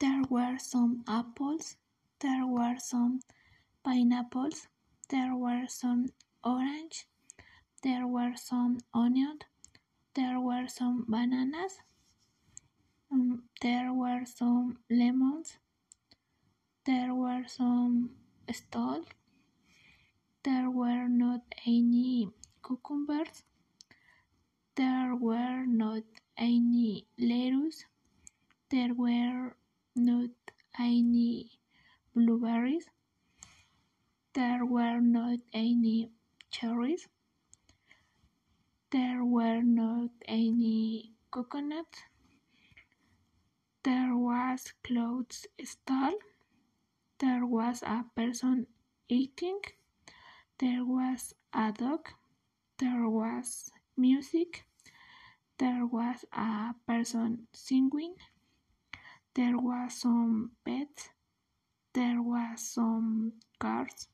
There were some apples. There were some pineapples. There were some orange. There were some onions. There were some bananas. Um, there were some lemons. There were some stools. There were not any cucumbers. There were not any lettuce. There were any blueberries. There were not any cherries. There were not any coconuts. There was clothes stall. There was a person eating. There was a dog. There was music. There was a person singing. There was some pets. There was some cars.